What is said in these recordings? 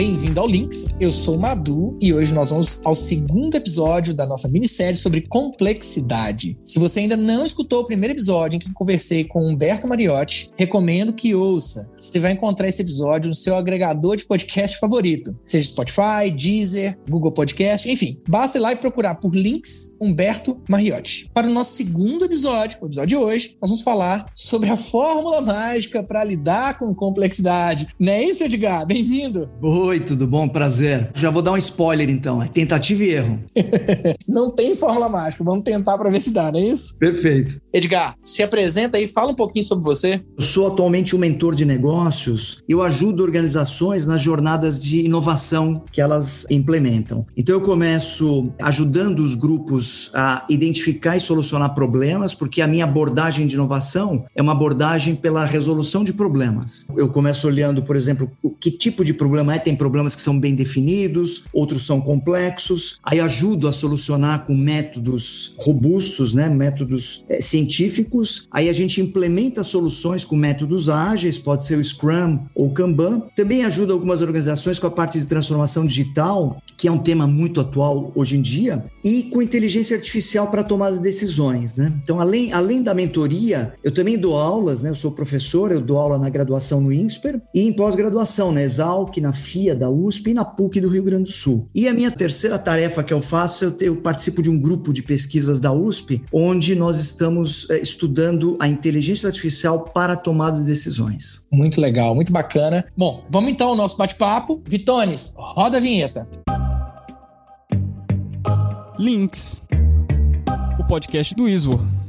bem-vindo ao Links. Eu sou o Madu e hoje nós vamos ao segundo episódio da nossa minissérie sobre complexidade. Se você ainda não escutou o primeiro episódio em que conversei com Humberto Mariotti, recomendo que ouça. Você vai encontrar esse episódio no seu agregador de podcast favorito, seja Spotify, Deezer, Google Podcast, enfim. Basta ir lá e procurar por Links Humberto Mariotti. Para o nosso segundo episódio, o episódio de hoje, nós vamos falar sobre a fórmula mágica para lidar com complexidade. Não é isso, Edgar? Bem-vindo! Oi, tudo bom? Prazer. Já vou dar um spoiler então, é tentativa e erro. não tem fórmula mágica, vamos tentar para ver se dá, não é isso? Perfeito. Edgar, se apresenta aí, fala um pouquinho sobre você. Eu sou atualmente um mentor de negócios. Eu ajudo organizações nas jornadas de inovação que elas implementam. Então eu começo ajudando os grupos a identificar e solucionar problemas, porque a minha abordagem de inovação é uma abordagem pela resolução de problemas. Eu começo olhando, por exemplo, que tipo de problema é, tem problemas que são bem definidos, outros são complexos. Aí ajudo a solucionar com métodos robustos, né, métodos é, científicos. Aí a gente implementa soluções com métodos ágeis, pode ser o Scrum ou Kanban. Também ajuda algumas organizações com a parte de transformação digital, que é um tema muito atual hoje em dia, e com inteligência artificial para tomar decisões, né? Então, além, além da mentoria, eu também dou aulas, né? Eu sou professor, eu dou aula na graduação no INSPER e em pós-graduação, na Exalc, na FIA da USP e na PUC do Rio Grande do Sul. E a minha terceira tarefa que eu faço, eu, eu participo de um grupo de pesquisas da USP, onde nós estamos é, estudando a inteligência artificial para tomada de decisões. Muito legal, muito bacana. Bom, vamos então ao nosso bate-papo. Vitones, roda a vinheta. Links, o podcast do ISO.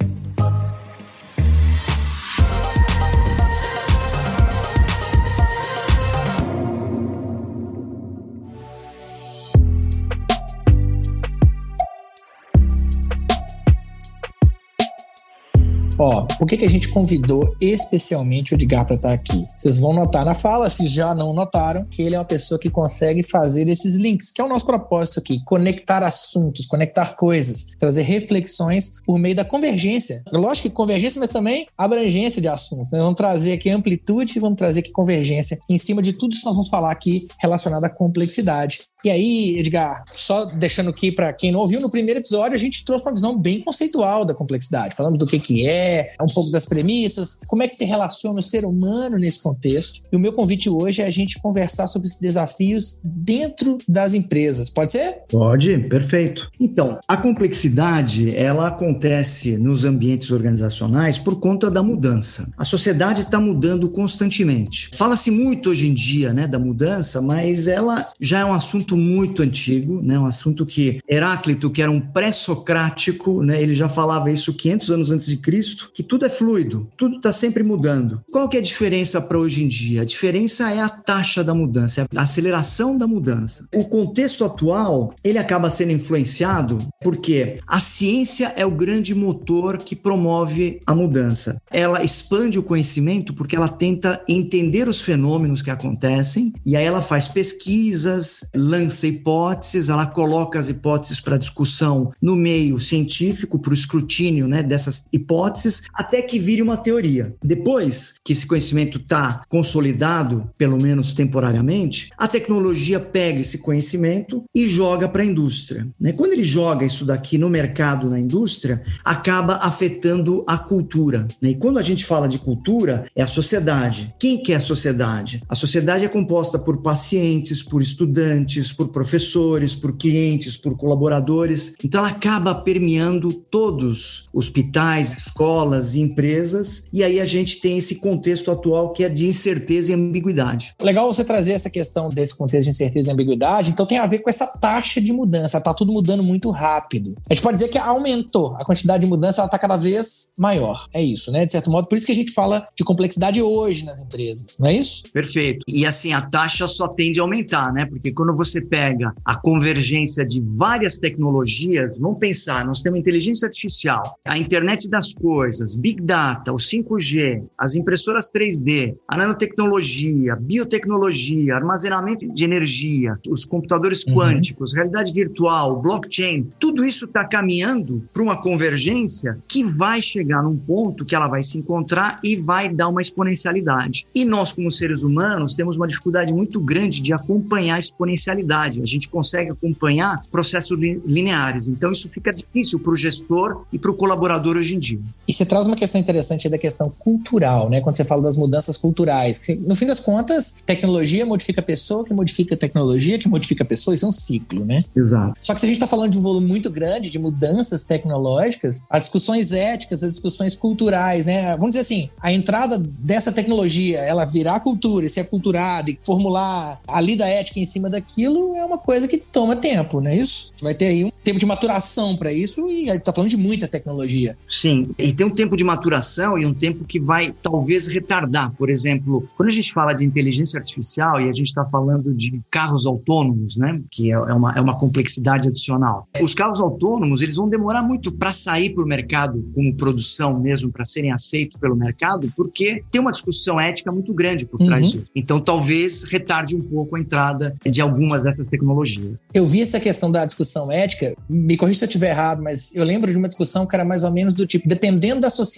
Por que, que a gente convidou especialmente o Edgar para estar aqui? Vocês vão notar na fala, se já não notaram, que ele é uma pessoa que consegue fazer esses links, que é o nosso propósito aqui: conectar assuntos, conectar coisas, trazer reflexões por meio da convergência. Lógico que convergência, mas também abrangência de assuntos. Né? Vamos trazer aqui amplitude vamos trazer aqui convergência. Em cima de tudo isso, nós vamos falar aqui relacionado à complexidade. E aí, Edgar, só deixando aqui para quem não ouviu, no primeiro episódio a gente trouxe uma visão bem conceitual da complexidade, falando do que, que é, é, um pouco das premissas, como é que se relaciona o ser humano nesse contexto. E o meu convite hoje é a gente conversar sobre esses desafios dentro das empresas. Pode ser? Pode, perfeito. Então, a complexidade, ela acontece nos ambientes organizacionais por conta da mudança. A sociedade está mudando constantemente. Fala-se muito hoje em dia, né, da mudança, mas ela já é um assunto muito antigo, né, um assunto que Heráclito, que era um pré-socrático, né, ele já falava isso 500 anos antes de Cristo, que tudo é fluido, tudo está sempre mudando. Qual que é a diferença para hoje em dia? A diferença é a taxa da mudança, é a aceleração da mudança. O contexto atual, ele acaba sendo influenciado porque a ciência é o grande motor que promove a mudança. Ela expande o conhecimento porque ela tenta entender os fenômenos que acontecem e aí ela faz pesquisas, lança hipóteses, ela coloca as hipóteses para discussão no meio científico, para o escrutínio né, dessas hipóteses até que vire uma teoria. Depois que esse conhecimento está consolidado, pelo menos temporariamente, a tecnologia pega esse conhecimento e joga para a indústria. Né? Quando ele joga isso daqui no mercado, na indústria, acaba afetando a cultura. Né? E quando a gente fala de cultura, é a sociedade. Quem que é a sociedade? A sociedade é composta por pacientes, por estudantes, por professores, por clientes, por colaboradores. Então ela acaba permeando todos hospitais, escolas, e empresas, e aí a gente tem esse contexto atual que é de incerteza e ambiguidade. Legal você trazer essa questão desse contexto de incerteza e ambiguidade, então tem a ver com essa taxa de mudança, tá tudo mudando muito rápido. A gente pode dizer que aumentou, a quantidade de mudança ela tá cada vez maior. É isso, né? De certo modo, por isso que a gente fala de complexidade hoje nas empresas, não é isso? Perfeito. E assim, a taxa só tende a aumentar, né? Porque quando você pega a convergência de várias tecnologias, vamos pensar, nós temos inteligência artificial, a internet das coisas: Big Data, o 5G, as impressoras 3D, a nanotecnologia, biotecnologia, armazenamento de energia, os computadores uhum. quânticos, realidade virtual, blockchain, tudo isso está caminhando para uma convergência que vai chegar num ponto que ela vai se encontrar e vai dar uma exponencialidade. E nós, como seres humanos, temos uma dificuldade muito grande de acompanhar a exponencialidade. A gente consegue acompanhar processos lineares. Então, isso fica difícil para o gestor e para o colaborador hoje em dia. E você traz uma questão interessante da questão cultural, né? Quando você fala das mudanças culturais. Que, no fim das contas, tecnologia modifica a pessoa, que modifica a tecnologia, que modifica a pessoa. Isso é um ciclo, né? Exato. Só que se a gente está falando de um volume muito grande de mudanças tecnológicas, as discussões éticas, as discussões culturais, né? Vamos dizer assim, a entrada dessa tecnologia, ela virar cultura, ser aculturada e formular a lida ética em cima daquilo é uma coisa que toma tempo, não é isso? Vai ter aí um tempo de maturação para isso e aí tá falando de muita tecnologia. Sim, e tem um tempo de maturação e um tempo que vai talvez retardar. Por exemplo, quando a gente fala de inteligência artificial e a gente está falando de carros autônomos, né? Que é, é uma, é uma complexidade adicional. Os carros autônomos, eles vão demorar muito para sair para o mercado como produção mesmo, para serem aceitos pelo mercado, porque tem uma discussão ética muito grande por trás uhum. disso. Então, talvez retarde um pouco a entrada de algumas dessas tecnologias. Eu vi essa questão da discussão ética, me corrija se eu estiver errado, mas eu lembro de uma discussão que era mais ou menos do tipo, dependendo da sociedade,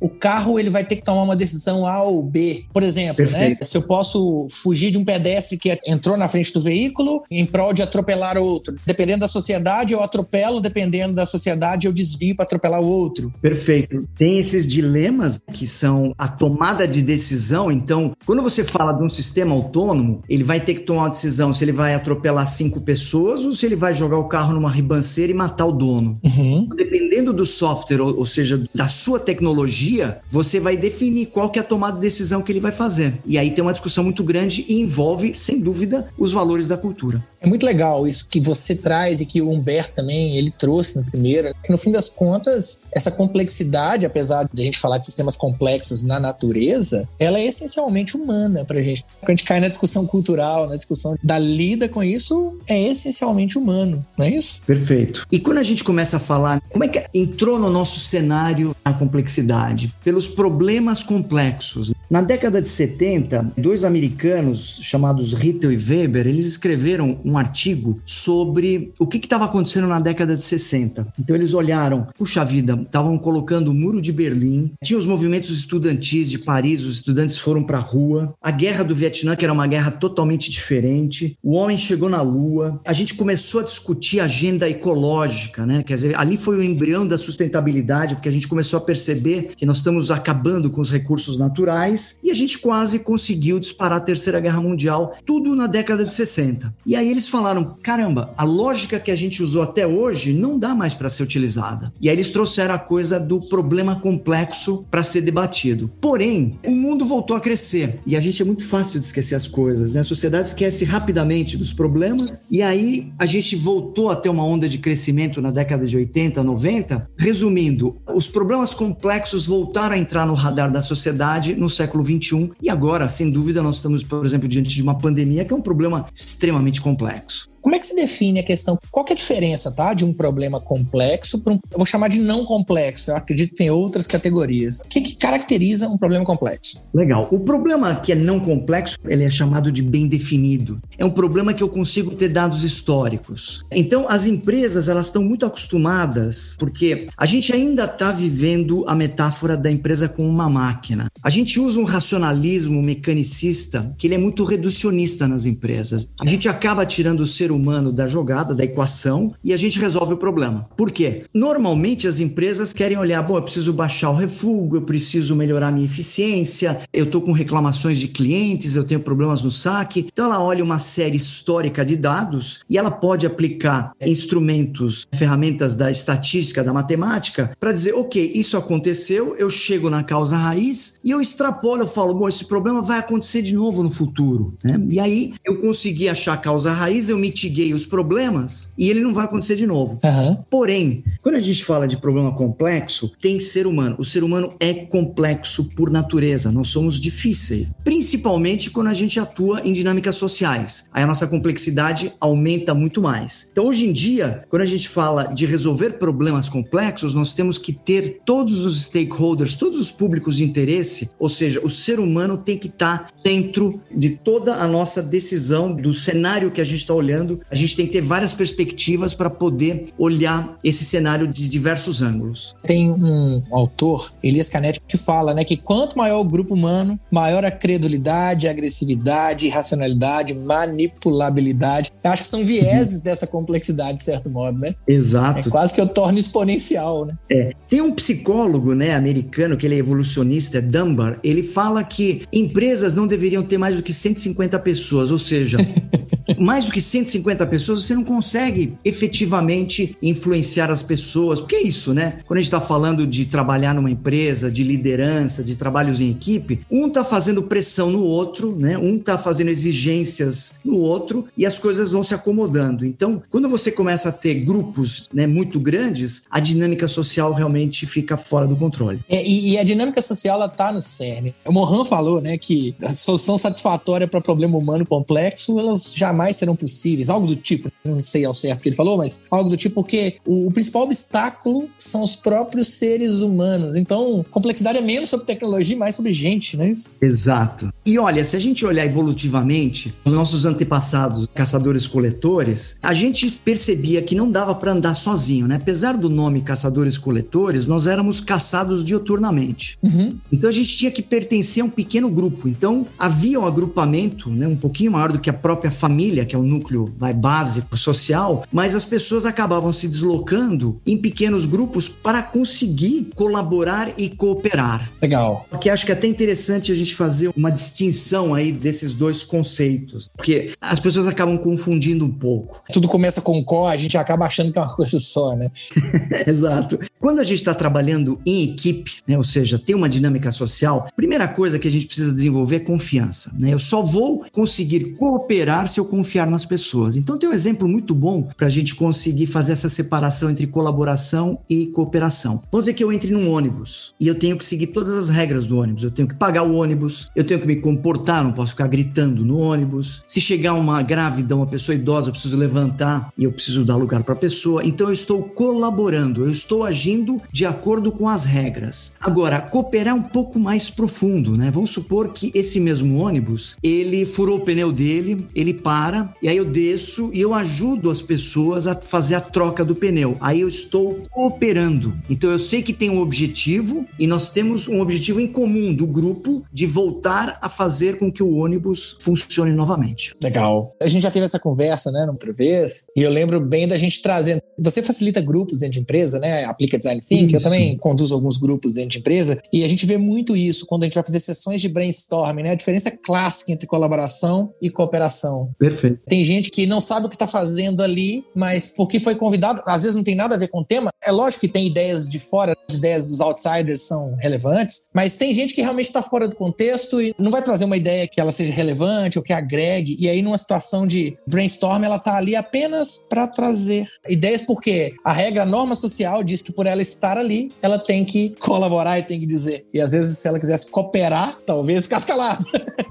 o carro ele vai ter que tomar uma decisão A ou B. Por exemplo, né? Se eu posso fugir de um pedestre que entrou na frente do veículo em prol de atropelar outro. Dependendo da sociedade, eu atropelo, dependendo da sociedade, eu desvio para atropelar o outro. Perfeito. Tem esses dilemas que são a tomada de decisão. Então, quando você fala de um sistema autônomo, ele vai ter que tomar uma decisão se ele vai atropelar cinco pessoas ou se ele vai jogar o carro numa ribanceira e matar o dono. Uhum. Dependendo do software, ou, ou seja, da sua tecnologia, você vai definir qual que é a tomada de decisão que ele vai fazer. E aí tem uma discussão muito grande e envolve, sem dúvida, os valores da cultura. É muito legal isso que você traz e que o Humberto também ele trouxe na primeira. Que no fim das contas, essa complexidade, apesar de a gente falar de sistemas complexos na natureza, ela é essencialmente humana pra gente. Quando a gente cai na discussão cultural, na discussão da lida com isso, é essencialmente humano, não é isso? Perfeito. E quando a gente começa a falar, como é que entrou no nosso cenário a complexidade? Pelos problemas complexos. Na década de 70, dois americanos chamados Rittel e Weber, eles escreveram um artigo sobre o que estava acontecendo na década de 60. Então eles olharam, puxa vida, estavam colocando o Muro de Berlim, tinha os movimentos estudantis de Paris, os estudantes foram para a rua, a Guerra do Vietnã, que era uma guerra totalmente diferente, o homem chegou na Lua, a gente começou a discutir agenda ecológica, né? Quer dizer, ali foi o embrião da sustentabilidade, porque a gente começou a perceber que nós estamos acabando com os recursos naturais e a gente quase conseguiu disparar a Terceira Guerra Mundial, tudo na década de 60. E aí eles falaram: caramba, a lógica que a gente usou até hoje não dá mais para ser utilizada. E aí eles trouxeram a coisa do problema complexo para ser debatido. Porém, o mundo voltou a crescer e a gente é muito fácil de esquecer as coisas, né? A sociedade esquece rapidamente dos problemas e aí a gente voltou a ter uma onda de crescimento na década de 80, 90. Resumindo, os problemas complexos voltaram a entrar no radar da sociedade no século 21 e agora, sem dúvida, nós estamos, por exemplo, diante de uma pandemia que é um problema extremamente complexo. Como é que se define a questão? Qual que é a diferença, tá? De um problema complexo para um. Eu vou chamar de não complexo. Eu acredito que tem outras categorias. O que, que caracteriza um problema complexo? Legal. O problema que é não complexo, ele é chamado de bem definido. É um problema que eu consigo ter dados históricos. Então, as empresas, elas estão muito acostumadas, porque a gente ainda está vivendo a metáfora da empresa como uma máquina. A gente usa um racionalismo mecanicista que ele é muito reducionista nas empresas. A gente acaba tirando o ser humano da jogada, da equação, e a gente resolve o problema. Por quê? Normalmente as empresas querem olhar, bom, eu preciso baixar o refúgio, eu preciso melhorar a minha eficiência, eu estou com reclamações de clientes, eu tenho problemas no saque. Então ela olha uma série histórica de dados e ela pode aplicar instrumentos, ferramentas da estatística, da matemática, para dizer, ok, isso aconteceu, eu chego na causa raiz e eu extrapolo, eu falo, bom, esse problema vai acontecer de novo no futuro. Né? E aí eu consegui achar a causa raiz, eu meti mitiguei os problemas e ele não vai acontecer de novo. Aham. Porém, quando a gente fala de problema complexo, tem ser humano. O ser humano é complexo por natureza. Nós somos difíceis, principalmente quando a gente atua em dinâmicas sociais. Aí a nossa complexidade aumenta muito mais. Então, hoje em dia, quando a gente fala de resolver problemas complexos, nós temos que ter todos os stakeholders, todos os públicos de interesse, ou seja, o ser humano tem que estar dentro de toda a nossa decisão, do cenário que a gente está olhando. A gente tem que ter várias perspectivas para poder olhar esse cenário de diversos ângulos. Tem um autor, Elias Canetti, que fala né, que quanto maior o grupo humano, maior a credulidade, a agressividade, irracionalidade, manipulabilidade. Eu acho que são vieses dessa complexidade, de certo modo, né? Exato. É quase que eu torno exponencial, né? É. Tem um psicólogo, né, americano, que ele é evolucionista, é Dunbar, ele fala que empresas não deveriam ter mais do que 150 pessoas, ou seja, mais do que 150 pessoas, você não consegue efetivamente influenciar as pessoas. Porque é isso, né? Quando a gente está falando de trabalhar numa empresa, de liderança, de trabalhos em equipe, um está fazendo pressão no outro, né? Um está fazendo exigências no outro e as coisas vão se acomodando. Então, quando você começa a ter grupos né, muito grandes, a dinâmica social realmente fica fora do controle. É, e, e a dinâmica social ela tá no cerne. O Mohan falou, né, que a solução satisfatória para problema humano complexo, elas jamais serão possíveis, algo do tipo, não sei ao certo o que ele falou, mas algo do tipo porque o, o principal obstáculo são os próprios seres humanos. Então, complexidade é menos sobre tecnologia e mais sobre gente, não é isso? Exato. E olha, se a gente olhar evolutivamente, os nossos antepassados, caçadores-coletores, a gente percebia que não dava para andar sozinho, né? Apesar do nome caçadores-coletores, nós éramos caçados dioturnamente. Uhum. Então a gente tinha que pertencer a um pequeno grupo. Então havia um agrupamento, né, um pouquinho maior do que a própria família, que é o núcleo vai básico social, mas as pessoas acabavam se deslocando em pequenos grupos para conseguir colaborar e cooperar. Legal. Porque acho que é até interessante a gente fazer uma distinção aí desses dois conceitos, porque as pessoas acabam confundindo um pouco. Tudo começa com có, a gente acaba achando que é uma coisa só, né? Exato. Quando a gente está trabalhando em equipe, né, ou seja, tem uma dinâmica social, primeira coisa que a gente precisa desenvolver é confiança. Né? Eu só vou conseguir cooperar se eu confiar nas pessoas. Então tem um exemplo muito bom para a gente conseguir fazer essa separação entre colaboração e cooperação. Vamos dizer que eu entre num ônibus e eu tenho que seguir todas as regras do ônibus. Eu tenho que pagar o ônibus, eu tenho que me comportar, não posso ficar gritando no ônibus. Se chegar uma grávida, uma pessoa idosa, eu preciso levantar e eu preciso dar lugar para a pessoa. Então eu estou colaborando, eu estou agindo de acordo com as regras. Agora, cooperar é um pouco mais profundo, né? Vamos supor que esse mesmo ônibus, ele furou o pneu dele, ele para, e aí eu desço e eu ajudo as pessoas a fazer a troca do pneu. Aí eu estou cooperando. Então eu sei que tem um objetivo e nós temos um objetivo em comum do grupo de voltar a fazer com que o ônibus funcione novamente. Legal. A gente já teve essa conversa, né, outra vez, e eu lembro bem da gente trazendo. Você facilita grupos dentro de empresa, né? Aplica Design Thinking, eu Isso. também conduzo alguns grupos dentro de empresa, e a gente vê muito isso quando a gente vai fazer sessões de brainstorming, né? A diferença clássica entre colaboração e cooperação. Perfeito. Tem gente que não sabe o que está fazendo ali, mas porque foi convidado, às vezes não tem nada a ver com o tema. É lógico que tem ideias de fora, as ideias dos outsiders são relevantes, mas tem gente que realmente está fora do contexto e não vai trazer uma ideia que ela seja relevante ou que agregue. E aí, numa situação de brainstorm, ela está ali apenas para trazer ideias, porque a regra, a norma social diz que por ela estar ali, ela tem que colaborar e tem que dizer. E às vezes, se ela quisesse cooperar, talvez ficasse calada.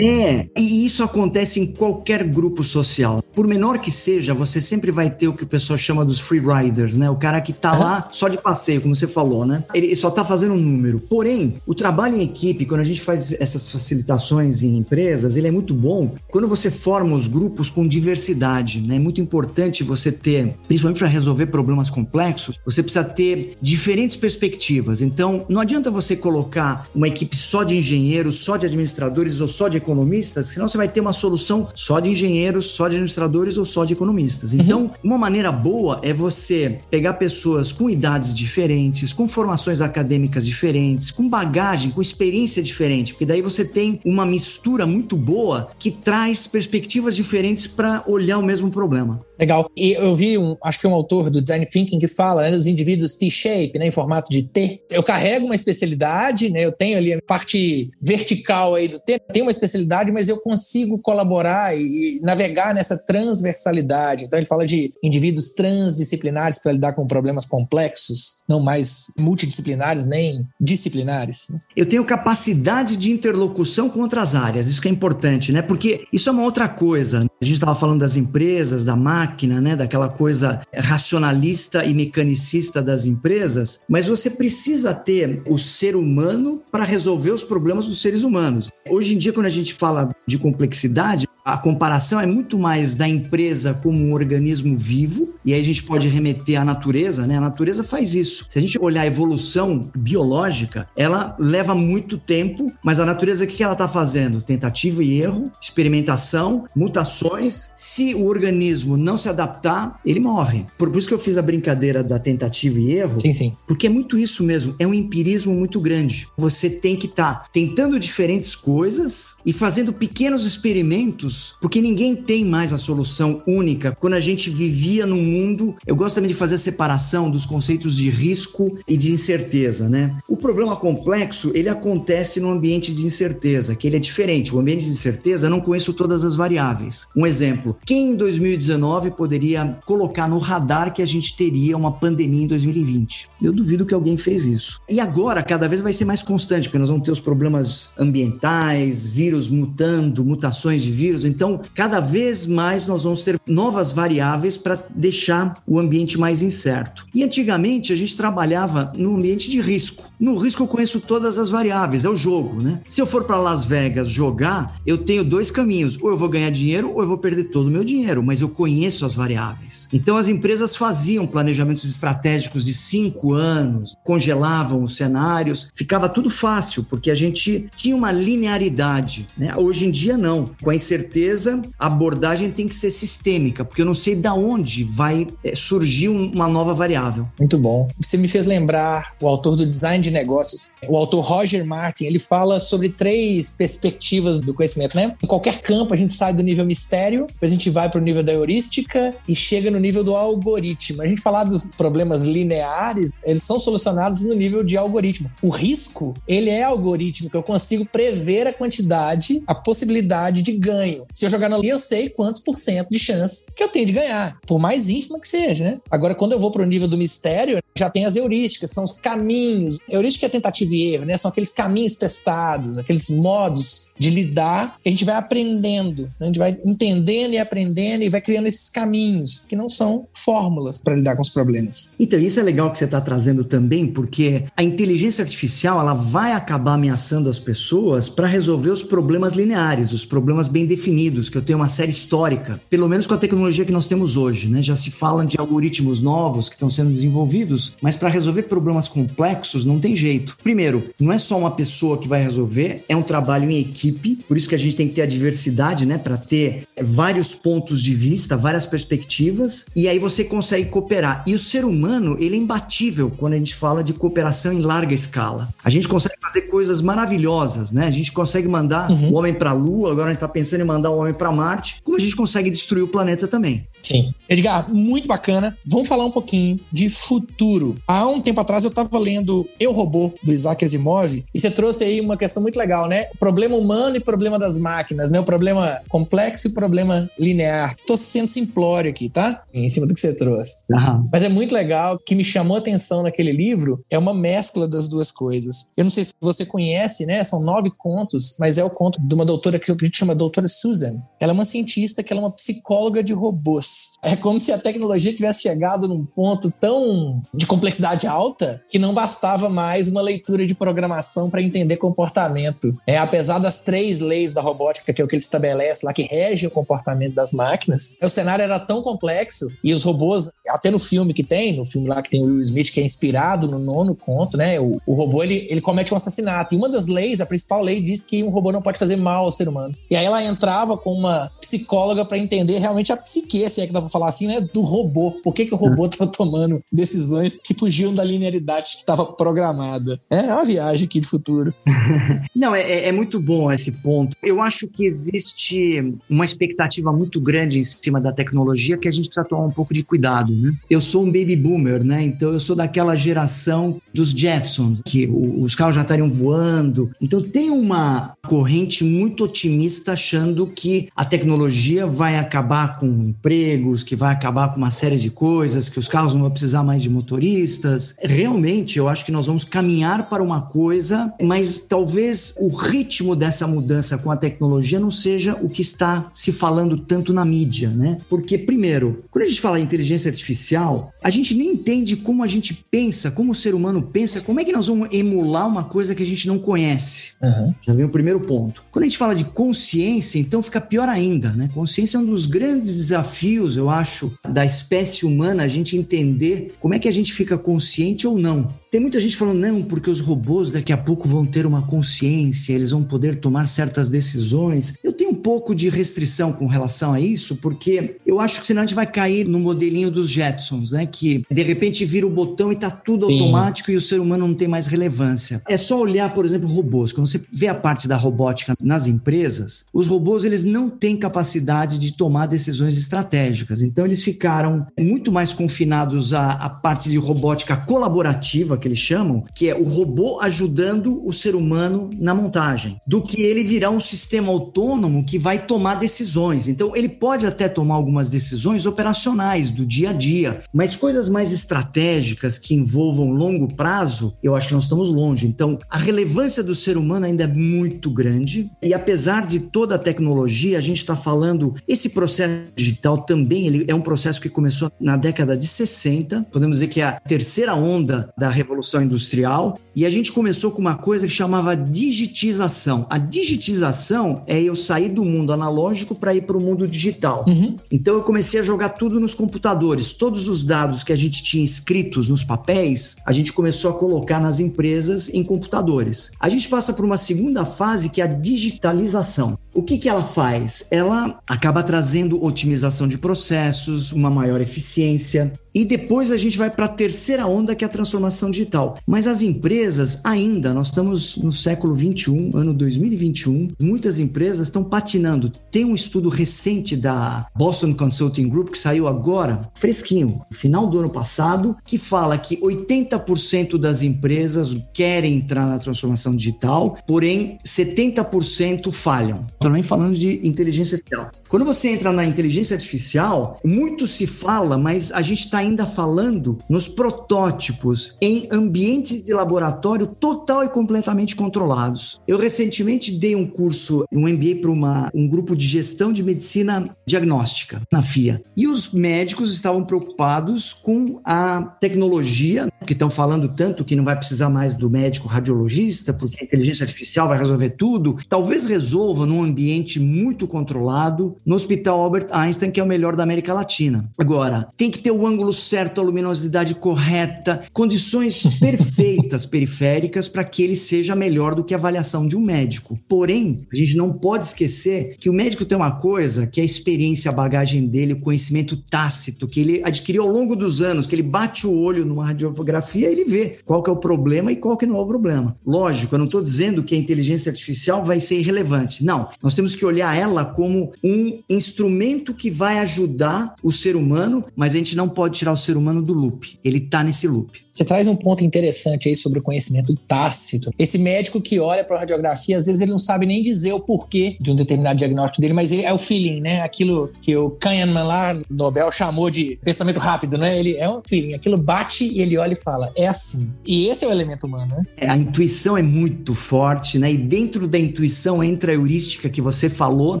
É, e isso acontece em qualquer grupo social. Por menor que seja, você sempre vai ter o que o pessoal chama dos free riders, né? O cara que tá lá só de passeio, como você falou, né? Ele só tá fazendo um número. Porém, o trabalho em equipe, quando a gente faz essas facilitações em empresas, ele é muito bom quando você forma os grupos com diversidade, né? É muito importante você ter, principalmente para resolver problemas complexos, você precisa ter diferentes perspectivas. Então, não adianta você colocar uma equipe só de engenheiros, só de administradores ou só de economistas, senão você vai ter uma solução só de engenheiros, só de administradores ou só de economistas. Então, uma maneira boa é você pegar pessoas com idades diferentes, com formações acadêmicas diferentes, com bagagem, com experiência diferente, porque daí você tem uma mistura muito boa que traz perspectivas diferentes para olhar o mesmo problema. Legal. E eu vi, um, acho que um autor do Design Thinking que fala, né, dos indivíduos T-shape, né, em formato de T. Eu carrego uma especialidade, né, eu tenho ali a parte vertical aí do T, tenho uma especialidade, mas eu consigo colaborar e, e navegar chegar nessa transversalidade. Então ele fala de indivíduos transdisciplinares para lidar com problemas complexos, não mais multidisciplinares nem disciplinares. Né? Eu tenho capacidade de interlocução com outras áreas, isso que é importante, né? Porque isso é uma outra coisa. A gente estava falando das empresas, da máquina, né? Daquela coisa racionalista e mecanicista das empresas, mas você precisa ter o ser humano para resolver os problemas dos seres humanos. Hoje em dia, quando a gente fala de complexidade, a comparação é muito mais da empresa como um organismo vivo, e aí a gente pode remeter à natureza, né? A natureza faz isso. Se a gente olhar a evolução biológica, ela leva muito tempo, mas a natureza o que ela está fazendo? Tentativa e erro, experimentação, mutações. Se o organismo não se adaptar, ele morre. Por isso que eu fiz a brincadeira da tentativa e erro. Sim, sim. Porque é muito isso mesmo, é um empirismo muito grande. Você tem que estar tá tentando diferentes coisas e fazendo pequenos experimentos porque ninguém tem mais a solução única. Quando a gente vivia num mundo, eu gosto também de fazer a separação dos conceitos de risco e de incerteza, né? O problema complexo, ele acontece no ambiente de incerteza, que ele é diferente. O ambiente de incerteza, não conheço todas as variáveis. Um exemplo, quem em 2019 poderia colocar no radar que a gente teria uma pandemia em 2020? Eu duvido que alguém fez isso. E agora, cada vez vai ser mais constante, porque nós vamos ter os problemas ambientais, vírus mutando, mutações de vírus, então, cada vez mais nós vamos ter novas variáveis para deixar o ambiente mais incerto. E antigamente a gente trabalhava no ambiente de risco. No risco eu conheço todas as variáveis, é o jogo, né? Se eu for para Las Vegas jogar, eu tenho dois caminhos: ou eu vou ganhar dinheiro ou eu vou perder todo o meu dinheiro, mas eu conheço as variáveis. Então as empresas faziam planejamentos estratégicos de cinco anos, congelavam os cenários, ficava tudo fácil, porque a gente tinha uma linearidade. Né? Hoje em dia, não. Com a incerteza certeza, a abordagem tem que ser sistêmica, porque eu não sei da onde vai é, surgir uma nova variável. Muito bom. Você me fez lembrar o autor do Design de Negócios, o autor Roger Martin, ele fala sobre três perspectivas do conhecimento, né? Em qualquer campo, a gente sai do nível mistério, depois a gente vai para o nível da heurística e chega no nível do algoritmo. A gente falar dos problemas lineares, eles são solucionados no nível de algoritmo. O risco, ele é algorítmico, eu consigo prever a quantidade, a possibilidade de ganho. Se eu jogar na linha, eu sei quantos por cento de chance que eu tenho de ganhar, por mais ínfima que seja, né? Agora, quando eu vou para o nível do mistério, já tem as heurísticas, são os caminhos. Heurística é tentativa e erro, né? São aqueles caminhos testados, aqueles modos de lidar que a gente vai aprendendo, né? a gente vai entendendo e aprendendo e vai criando esses caminhos que não são fórmulas para lidar com os problemas. Então, isso é legal que você está trazendo também, porque a inteligência artificial ela vai acabar ameaçando as pessoas para resolver os problemas lineares, os problemas bem definidos, que eu tenho uma série histórica, pelo menos com a tecnologia que nós temos hoje, né? Já se fala de algoritmos novos que estão sendo desenvolvidos, mas para resolver problemas complexos não tem jeito. Primeiro, não é só uma pessoa que vai resolver, é um trabalho em equipe equipe, por isso que a gente tem que ter a diversidade, né, para ter vários pontos de vista, várias perspectivas, e aí você consegue cooperar. E o ser humano, ele é imbatível quando a gente fala de cooperação em larga escala. A gente consegue fazer coisas maravilhosas, né? A gente consegue mandar uhum. o homem para a Lua, agora a gente está pensando em mandar o homem para Marte, como a gente consegue destruir o planeta também. Sim. Edgar, muito bacana. Vamos falar um pouquinho de futuro. Há um tempo atrás eu estava lendo Eu Robô, do Isaac Asimov, e você trouxe aí uma questão muito legal, né? O problema humano e problema das máquinas, né? O problema complexo e o problema linear. Tô sendo simplório aqui, tá? Em cima do que você trouxe. Uhum. Mas é muito legal, que me chamou a atenção naquele livro é uma mescla das duas coisas. Eu não sei se você conhece, né? São nove contos, mas é o conto de uma doutora que a gente chama doutora Susan. Ela é uma cientista que ela é uma psicóloga de robôs. É como se a tecnologia tivesse chegado num ponto tão de complexidade alta que não bastava mais uma leitura de programação para entender comportamento. É, apesar das três leis da robótica, que é o que ele estabelece lá, que rege o comportamento das máquinas, o cenário era tão complexo e os robôs, até no filme que tem, no filme lá que tem o Will Smith, que é inspirado no nono conto, né? O, o robô ele, ele comete um assassinato. E uma das leis, a principal lei, diz que um robô não pode fazer mal ao ser humano. E aí ela entrava com uma psicóloga para entender realmente a psique, é que dá pra falar assim, né? Do robô. Por que, que o robô estava tomando decisões que fugiam da linearidade que estava programada? É uma viagem aqui de futuro. Não, é, é, é muito bom esse ponto. Eu acho que existe uma expectativa muito grande em cima da tecnologia que a gente precisa tomar um pouco de cuidado, né? Eu sou um baby boomer, né? Então eu sou daquela geração dos Jetsons, que os carros já estariam voando. Então tem uma corrente muito otimista achando que a tecnologia vai acabar com empregos, que vai acabar com uma série de coisas, que os carros não vão precisar mais de motoristas. Realmente, eu acho que nós vamos caminhar para uma coisa, mas talvez o ritmo dessa mudança com a tecnologia não seja o que está se falando tanto na mídia, né? Porque, primeiro, quando a gente fala em inteligência artificial, a gente nem entende como a gente pensa, como o ser humano pensa, como é que nós vamos emular uma coisa que a gente não conhece. Uhum. Já vem o primeiro ponto. Quando a gente fala de consciência, então fica pior ainda, né? Consciência é um dos grandes desafios, eu acho, da espécie humana, a gente entender como é que a gente fica consciente ou não. Tem muita gente falando, não, porque os robôs daqui a pouco vão ter uma consciência, eles vão poder tomar certas decisões. Eu tenho um pouco de restrição com relação a isso, porque eu acho que senão a gente vai cair no modelinho dos Jetsons, né? Que de repente vira o botão e tá tudo Sim. automático e o ser humano não tem mais relevância. É só olhar, por exemplo, robôs. Quando você vê a parte da robótica nas empresas, os robôs eles não têm capacidade de tomar decisões estratégicas. Então eles ficaram muito mais confinados à, à parte de robótica colaborativa que eles chamam, que é o robô ajudando o ser humano na montagem, do que ele virar um sistema autônomo que vai tomar decisões. Então, ele pode até tomar algumas decisões operacionais do dia a dia, mas coisas mais estratégicas que envolvam longo prazo, eu acho que nós estamos longe. Então, a relevância do ser humano ainda é muito grande e apesar de toda a tecnologia, a gente está falando esse processo digital também ele é um processo que começou na década de 60. Podemos dizer que é a terceira onda da Revolução Industrial, e a gente começou com uma coisa que chamava digitização. A digitização é eu sair do mundo analógico para ir para o mundo digital. Uhum. Então eu comecei a jogar tudo nos computadores. Todos os dados que a gente tinha escritos nos papéis, a gente começou a colocar nas empresas em computadores. A gente passa por uma segunda fase que é a digitalização. O que, que ela faz? Ela acaba trazendo otimização de processos, uma maior eficiência, e depois a gente vai para a terceira onda, que é a transformação digital. Mas as empresas ainda, nós estamos no século 21, ano 2021, muitas empresas estão patinando. Tem um estudo recente da Boston Consulting Group que saiu agora, fresquinho, no final do ano passado, que fala que 80% das empresas querem entrar na transformação digital, porém 70% falham. Nem falando de inteligência artificial. Quando você entra na inteligência artificial, muito se fala, mas a gente está ainda falando nos protótipos em ambientes de laboratório total e completamente controlados. Eu recentemente dei um curso, um MBA para um grupo de gestão de medicina diagnóstica na FIA. E os médicos estavam preocupados com a tecnologia, que estão falando tanto que não vai precisar mais do médico radiologista, porque a inteligência artificial vai resolver tudo. Talvez resolva num ambiente muito controlado, no Hospital Albert Einstein, que é o melhor da América Latina. Agora, tem que ter o ângulo certo, a luminosidade correta, condições perfeitas periféricas para que ele seja melhor do que a avaliação de um médico. Porém, a gente não pode esquecer que o médico tem uma coisa que é a experiência, a bagagem dele, o conhecimento tácito que ele adquiriu ao longo dos anos, que ele bate o olho numa radiografia e ele vê qual que é o problema e qual que não é o problema. Lógico, eu não estou dizendo que a inteligência artificial vai ser irrelevante. Não, nós temos que olhar ela como um instrumento que vai ajudar o ser humano, mas a gente não pode tirar o ser humano do loop. Ele tá nesse loop. Você traz um ponto interessante aí sobre o conhecimento tácito. Esse médico que olha para a radiografia, às vezes ele não sabe nem dizer o porquê de um determinado diagnóstico dele, mas ele é o feeling, né? Aquilo que o Kahneman lá, Nobel, chamou de pensamento rápido, né? Ele é um feeling. Aquilo bate e ele olha e fala, é assim. E esse é o elemento humano, né? É, a intuição é muito forte, né? E dentro da intuição entra a heurística que você falou.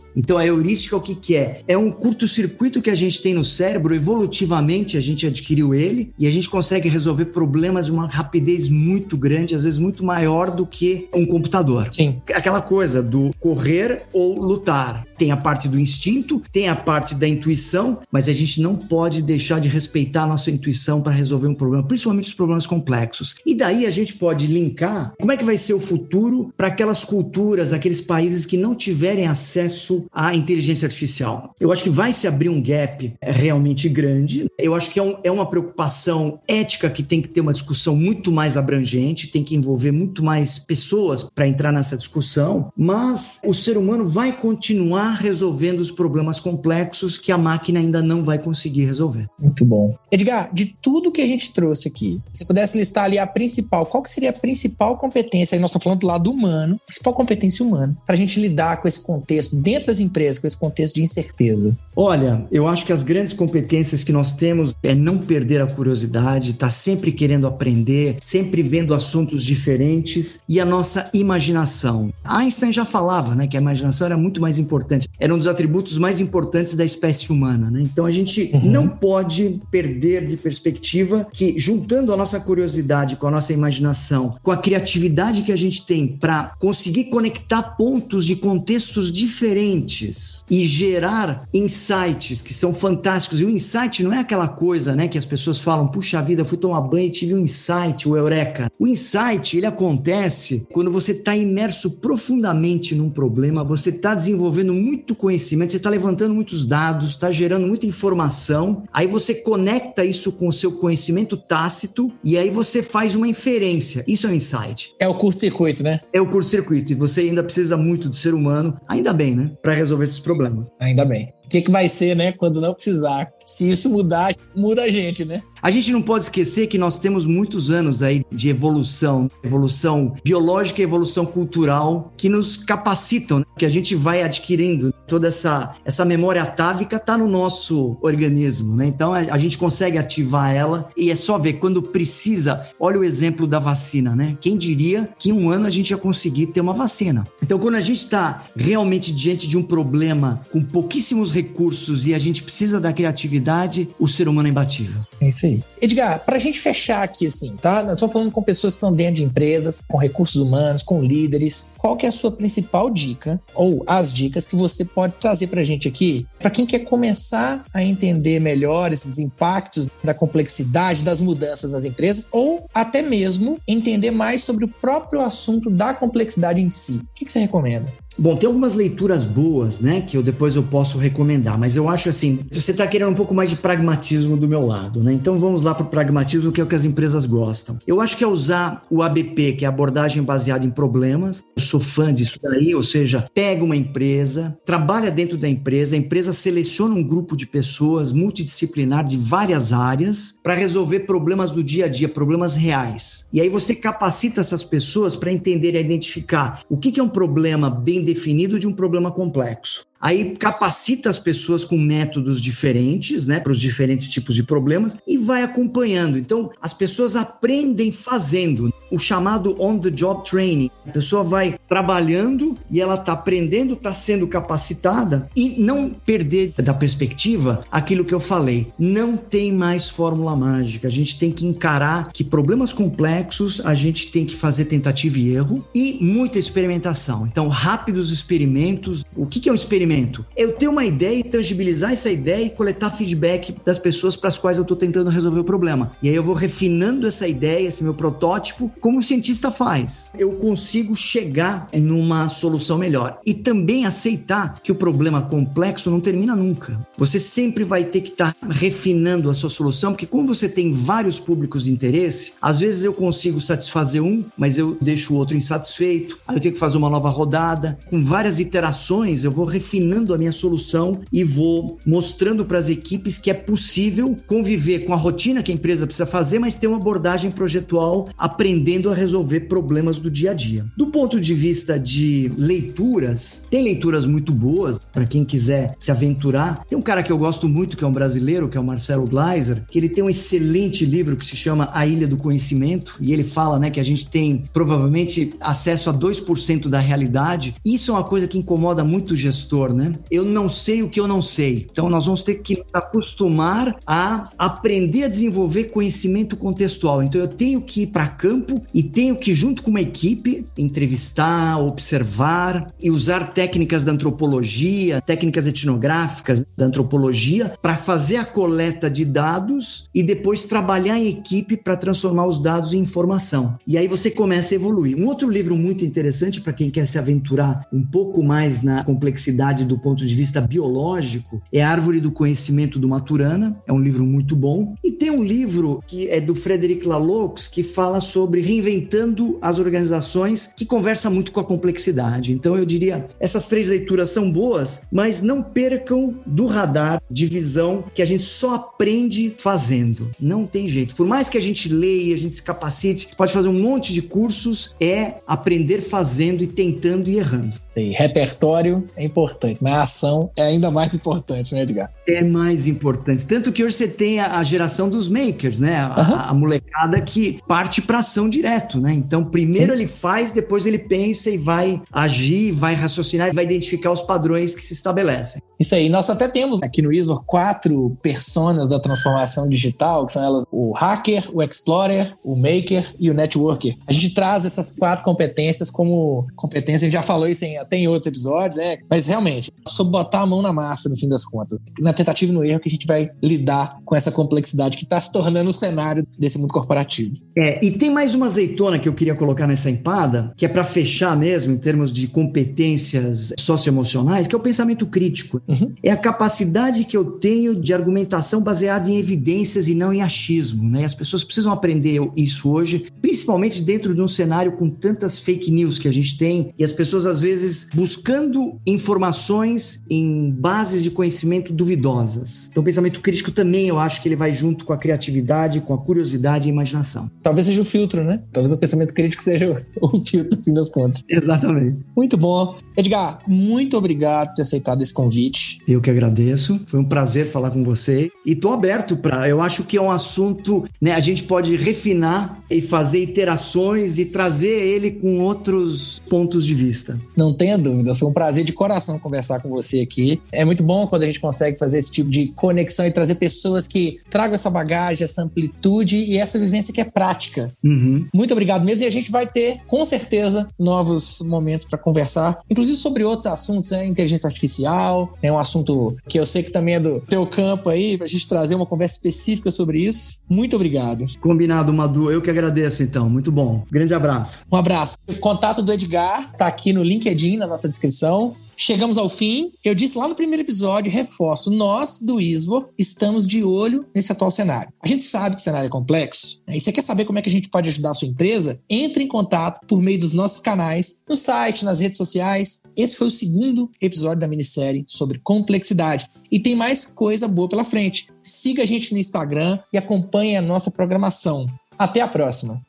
Então a heurística o que, que é? É um curto-circuito que a gente tem no cérebro, evolutivamente a gente adquiriu ele e a gente consegue resolver problemas de uma rapidez muito grande, às vezes muito maior do que um computador. Sim. Aquela coisa do correr ou lutar. Tem a parte do instinto, tem a parte da intuição, mas a gente não pode deixar de respeitar a nossa intuição para resolver um problema, principalmente os problemas complexos. E daí a gente pode linkar como é que vai ser o futuro para aquelas culturas, aqueles países que não tiverem acesso à inteligência artificial. Eu acho que vai se abrir um gap realmente grande. Eu acho que é, um, é uma preocupação ética que tem que ter uma discussão muito mais abrangente, tem que envolver muito mais pessoas para entrar nessa discussão, mas o ser humano vai continuar resolvendo os problemas complexos que a máquina ainda não vai conseguir resolver. Muito bom. Edgar, de tudo que a gente trouxe aqui, se pudesse listar ali a principal, qual que seria a principal competência? Aí nós estamos falando do lado humano, principal competência humana, para a gente lidar com esse contexto, dentro das empresas, com esse contexto de incerteza. Olha, eu acho que as grandes competências que nós temos é não perder a curiosidade, estar tá sempre querendo aprender, sempre vendo assuntos diferentes e a nossa imaginação. Einstein já falava, né, que a imaginação era muito mais importante, era um dos atributos mais importantes da espécie humana, né? Então a gente uhum. não pode perder de perspectiva que juntando a nossa curiosidade com a nossa imaginação, com a criatividade que a gente tem para conseguir conectar pontos de contextos diferentes e gerar insights que são fantásticos. E o insight não é aquela coisa, né, que as pessoas falam, puxa vida, fui tomar banho e tive um insight, o eureka. O insight, ele acontece quando você está imerso profundamente num problema, você está desenvolvendo muito conhecimento, você está levantando muitos dados, está gerando muita informação, aí você conecta isso com o seu conhecimento tácito e aí você faz uma inferência. Isso é um insight. É o curto-circuito, né? É o curto-circuito. E você ainda precisa muito do ser humano, ainda bem, né? Para resolver esses problemas. Ainda bem. O que, que vai ser, né, quando não precisar? Se isso mudar, muda a gente, né? A gente não pode esquecer que nós temos muitos anos aí de evolução, evolução biológica e evolução cultural que nos capacitam, né? que a gente vai adquirindo. Toda essa, essa memória atávica está no nosso organismo, né? Então a, a, gente consegue ativar ela e é só ver quando precisa. Olha o exemplo da vacina, né? Quem diria que em um ano a gente ia conseguir ter uma vacina? Então quando a gente está realmente diante de um problema com pouquíssimos recursos e a gente precisa da criatividade, o ser humano é imbatível. É isso aí. Edgar, para a gente fechar aqui assim, tá? Nós estamos falando com pessoas que estão dentro de empresas, com recursos humanos, com líderes. Qual que é a sua principal dica ou as dicas que você pode trazer para a gente aqui, para quem quer começar a entender melhor esses impactos da complexidade das mudanças nas empresas ou até mesmo entender mais sobre o próprio assunto da complexidade em si? O que, que você recomenda? Bom, tem algumas leituras boas, né, que eu depois eu posso recomendar, mas eu acho assim, você está querendo um pouco mais de pragmatismo do meu lado, né? Então vamos lá para o pragmatismo, que é o que as empresas gostam. Eu acho que é usar o ABP, que é abordagem baseada em problemas. Eu sou fã disso daí, ou seja, pega uma empresa, trabalha dentro da empresa, a empresa seleciona um grupo de pessoas multidisciplinar de várias áreas para resolver problemas do dia a dia, problemas reais. E aí você capacita essas pessoas para entender e identificar o que, que é um problema bem definido de um problema complexo. Aí capacita as pessoas com métodos diferentes, né, para os diferentes tipos de problemas e vai acompanhando. Então, as pessoas aprendem fazendo o chamado on the job training. A pessoa vai trabalhando e ela está aprendendo, está sendo capacitada e não perder da perspectiva aquilo que eu falei. Não tem mais fórmula mágica. A gente tem que encarar que problemas complexos a gente tem que fazer tentativa e erro e muita experimentação. Então, rápidos experimentos. O que, é um experimento? Experimento. Eu tenho uma ideia e tangibilizar essa ideia e coletar feedback das pessoas para as quais eu estou tentando resolver o problema. E aí eu vou refinando essa ideia, esse meu protótipo, como o cientista faz. Eu consigo chegar numa solução melhor. E também aceitar que o problema complexo não termina nunca. Você sempre vai ter que estar tá refinando a sua solução, porque como você tem vários públicos de interesse, às vezes eu consigo satisfazer um, mas eu deixo o outro insatisfeito. Aí eu tenho que fazer uma nova rodada. Com várias iterações, eu vou refinando refinando a minha solução e vou mostrando para as equipes que é possível conviver com a rotina que a empresa precisa fazer, mas ter uma abordagem projetual aprendendo a resolver problemas do dia a dia. Do ponto de vista de leituras, tem leituras muito boas para quem quiser se aventurar. Tem um cara que eu gosto muito, que é um brasileiro, que é o Marcelo Gleiser, que ele tem um excelente livro que se chama A Ilha do Conhecimento, e ele fala, né, que a gente tem provavelmente acesso a 2% da realidade. Isso é uma coisa que incomoda muito o gestor né? Eu não sei o que eu não sei. Então nós vamos ter que acostumar a aprender a desenvolver conhecimento contextual. Então eu tenho que ir para campo e tenho que junto com uma equipe entrevistar, observar e usar técnicas da antropologia, técnicas etnográficas da antropologia para fazer a coleta de dados e depois trabalhar em equipe para transformar os dados em informação. E aí você começa a evoluir. Um outro livro muito interessante para quem quer se aventurar um pouco mais na complexidade do ponto de vista biológico é Árvore do Conhecimento do Maturana, é um livro muito bom. E tem um livro que é do Frederic Laloux que fala sobre reinventando as organizações, que conversa muito com a complexidade. Então eu diria, essas três leituras são boas mas não percam do radar de visão que a gente só aprende fazendo. Não tem jeito. Por mais que a gente leia, a gente se capacite, pode fazer um monte de cursos, é aprender fazendo e tentando e errando. Sim, repertório é importante, mas a ação é ainda mais importante, né, Edgar? É mais importante. Tanto que hoje você tem a, geração dos makers, né? A, uhum. a molecada que parte para ação direto, né? Então, primeiro Sim. ele faz, depois ele pensa e vai agir, vai raciocinar e vai identificar os padrões que se estabelecem. Isso aí. Nós até temos aqui no ISO quatro personas da transformação digital, que são elas o hacker, o explorer, o maker e o networker. A gente traz essas quatro competências como competência, a gente já falou isso em tem outros episódios, né? Mas realmente, sobre botar a mão na massa, no fim das contas. Na tentativa e no erro que a gente vai lidar com essa complexidade que está se tornando o cenário desse mundo corporativo. É, e tem mais uma azeitona que eu queria colocar nessa empada, que é para fechar mesmo, em termos de competências socioemocionais, que é o pensamento crítico. Uhum. É a capacidade que eu tenho de argumentação baseada em evidências e não em achismo, né? As pessoas precisam aprender isso hoje, principalmente dentro de um cenário com tantas fake news que a gente tem, e as pessoas às vezes buscando informações em bases de conhecimento duvidosas. Então, o pensamento crítico também eu acho que ele vai junto com a criatividade, com a curiosidade e a imaginação. Talvez seja o filtro, né? Talvez o pensamento crítico seja o filtro, no fim das contas. Exatamente. Muito bom. Edgar, muito obrigado ter aceitado esse convite. Eu que agradeço. Foi um prazer falar com você. E tô aberto para. Eu acho que é um assunto, né? A gente pode refinar e fazer iterações e trazer ele com outros pontos de vista. Não tenha dúvida. Foi um prazer de coração conversar com você aqui. É muito bom quando a gente consegue fazer esse tipo de conexão e trazer pessoas que tragam essa bagagem, essa amplitude e essa vivência que é prática. Uhum. Muito obrigado mesmo. E a gente vai ter, com certeza, novos momentos para conversar, inclusive sobre outros assuntos, né? Inteligência artificial, é um assunto que eu sei que também é do teu campo aí, para a gente trazer uma conversa específica sobre isso. Muito obrigado. Combinado, Madu. Eu que agradeço, então. Muito bom. Grande abraço. Um abraço. O contato do Edgar tá aqui no LinkedIn na nossa descrição. Chegamos ao fim. Eu disse lá no primeiro episódio, reforço, nós do ISVO estamos de olho nesse atual cenário. A gente sabe que o cenário é complexo, né? e você quer saber como é que a gente pode ajudar a sua empresa? Entre em contato por meio dos nossos canais, no site, nas redes sociais. Esse foi o segundo episódio da minissérie sobre complexidade. E tem mais coisa boa pela frente. Siga a gente no Instagram e acompanhe a nossa programação. Até a próxima!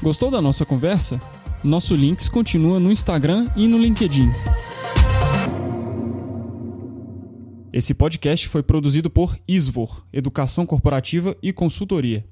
Gostou da nossa conversa? Nosso Links continua no Instagram e no LinkedIn. Esse podcast foi produzido por Isvor, Educação Corporativa e Consultoria.